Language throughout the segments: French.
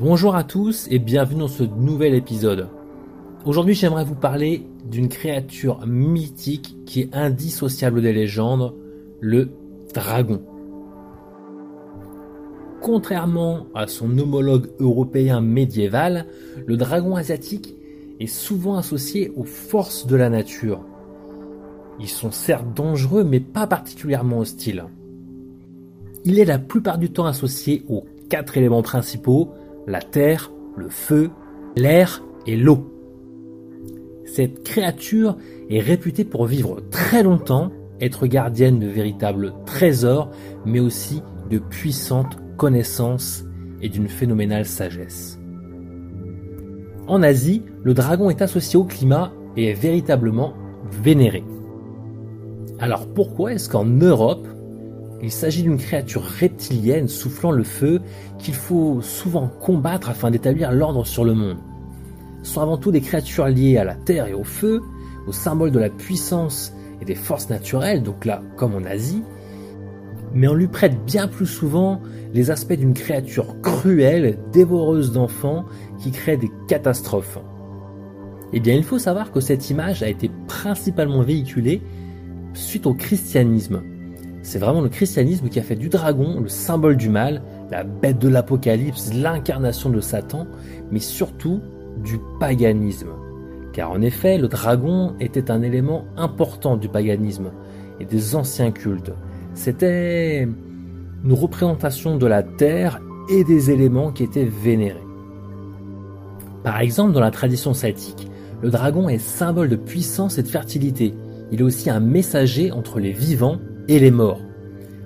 Bonjour à tous et bienvenue dans ce nouvel épisode. Aujourd'hui j'aimerais vous parler d'une créature mythique qui est indissociable des légendes, le dragon. Contrairement à son homologue européen médiéval, le dragon asiatique est souvent associé aux forces de la nature. Ils sont certes dangereux mais pas particulièrement hostiles. Il est la plupart du temps associé aux quatre éléments principaux, la terre, le feu, l'air et l'eau. Cette créature est réputée pour vivre très longtemps, être gardienne de véritables trésors, mais aussi de puissantes connaissances et d'une phénoménale sagesse. En Asie, le dragon est associé au climat et est véritablement vénéré. Alors pourquoi est-ce qu'en Europe, il s'agit d'une créature reptilienne soufflant le feu qu'il faut souvent combattre afin d'établir l'ordre sur le monde. Ce sont avant tout des créatures liées à la terre et au feu, au symbole de la puissance et des forces naturelles, donc là comme en Asie, mais on lui prête bien plus souvent les aspects d'une créature cruelle, dévoreuse d'enfants, qui crée des catastrophes. Eh bien, il faut savoir que cette image a été principalement véhiculée suite au christianisme, c'est vraiment le christianisme qui a fait du dragon le symbole du mal, la bête de l'apocalypse, l'incarnation de Satan, mais surtout du paganisme. Car en effet, le dragon était un élément important du paganisme et des anciens cultes. C'était une représentation de la terre et des éléments qui étaient vénérés. Par exemple, dans la tradition celtique, le dragon est symbole de puissance et de fertilité. Il est aussi un messager entre les vivants et les morts.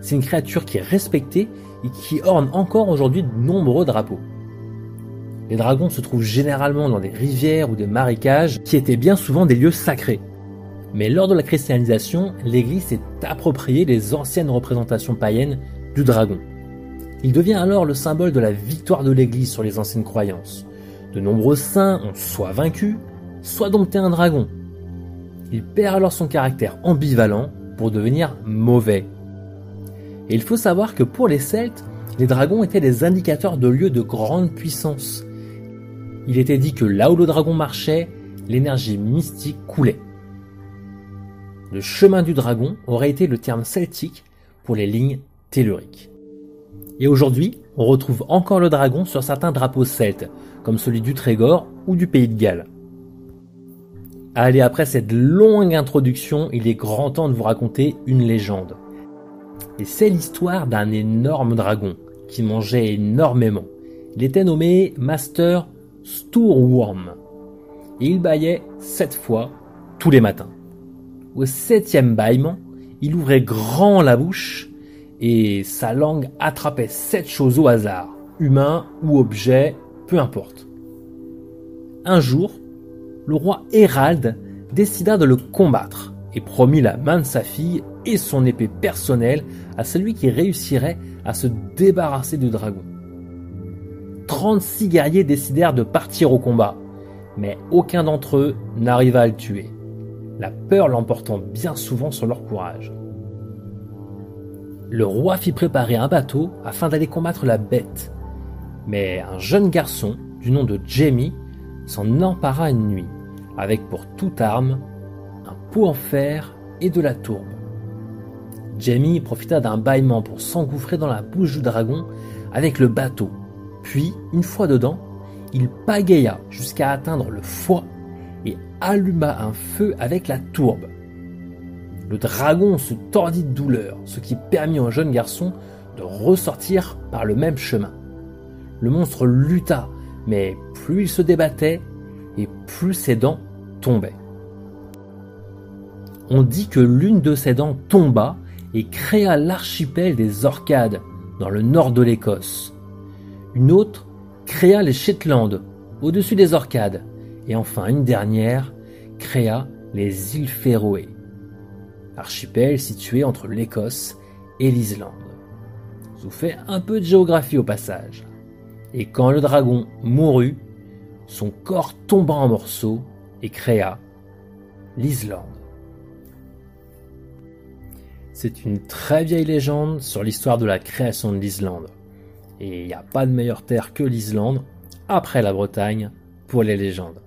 C'est une créature qui est respectée et qui orne encore aujourd'hui de nombreux drapeaux. Les dragons se trouvent généralement dans des rivières ou des marécages qui étaient bien souvent des lieux sacrés. Mais lors de la christianisation, l'Église s'est appropriée les anciennes représentations païennes du dragon. Il devient alors le symbole de la victoire de l'Église sur les anciennes croyances. De nombreux saints ont soit vaincu, soit dompté un dragon. Il perd alors son caractère ambivalent pour devenir mauvais. Et il faut savoir que pour les Celtes, les dragons étaient des indicateurs de lieux de grande puissance. Il était dit que là où le dragon marchait, l'énergie mystique coulait. Le chemin du dragon aurait été le terme celtique pour les lignes telluriques. Et aujourd'hui, on retrouve encore le dragon sur certains drapeaux celtes, comme celui du Trégor ou du Pays de Galles. Allez, après cette longue introduction, il est grand temps de vous raconter une légende. Et c'est l'histoire d'un énorme dragon qui mangeait énormément. Il était nommé Master Sturworm. Et il bâillait sept fois tous les matins. Au septième bâillement, il ouvrait grand la bouche et sa langue attrapait sept choses au hasard, humains ou objets, peu importe. Un jour, le roi Hérald décida de le combattre et promit la main de sa fille et son épée personnelle à celui qui réussirait à se débarrasser du dragon. 36 guerriers décidèrent de partir au combat, mais aucun d'entre eux n'arriva à le tuer, la peur l'emportant bien souvent sur leur courage. Le roi fit préparer un bateau afin d'aller combattre la bête, mais un jeune garçon du nom de Jamie s'en empara une nuit, avec pour toute arme un pot en fer et de la tourbe. Jamie profita d'un bâillement pour s'engouffrer dans la bouche du dragon avec le bateau. Puis, une fois dedans, il pagaya jusqu'à atteindre le foie et alluma un feu avec la tourbe. Le dragon se tordit de douleur, ce qui permit au jeune garçon de ressortir par le même chemin. Le monstre lutta, mais plus il se débattait, et plus ses dents tombaient. On dit que l'une de ses dents tomba et créa l'archipel des Orcades dans le nord de l'Écosse. Une autre créa les Shetland, au-dessus des Orcades. Et enfin, une dernière, créa les îles Féroé, archipel situé entre l'Écosse et l'Islande. Je vous fais un peu de géographie au passage. Et quand le dragon mourut, son corps tomba en morceaux et créa l'Islande. C'est une très vieille légende sur l'histoire de la création de l'Islande. Et il n'y a pas de meilleure terre que l'Islande, après la Bretagne, pour les légendes.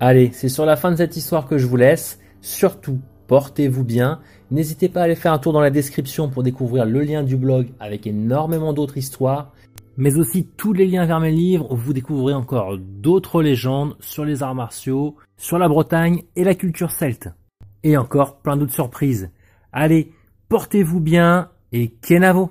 Allez, c'est sur la fin de cette histoire que je vous laisse. Surtout, portez-vous bien. N'hésitez pas à aller faire un tour dans la description pour découvrir le lien du blog avec énormément d'autres histoires, mais aussi tous les liens vers mes livres où vous découvrez encore d'autres légendes sur les arts martiaux, sur la Bretagne et la culture celte. Et encore plein d'autres surprises. Allez, portez-vous bien et Kenavo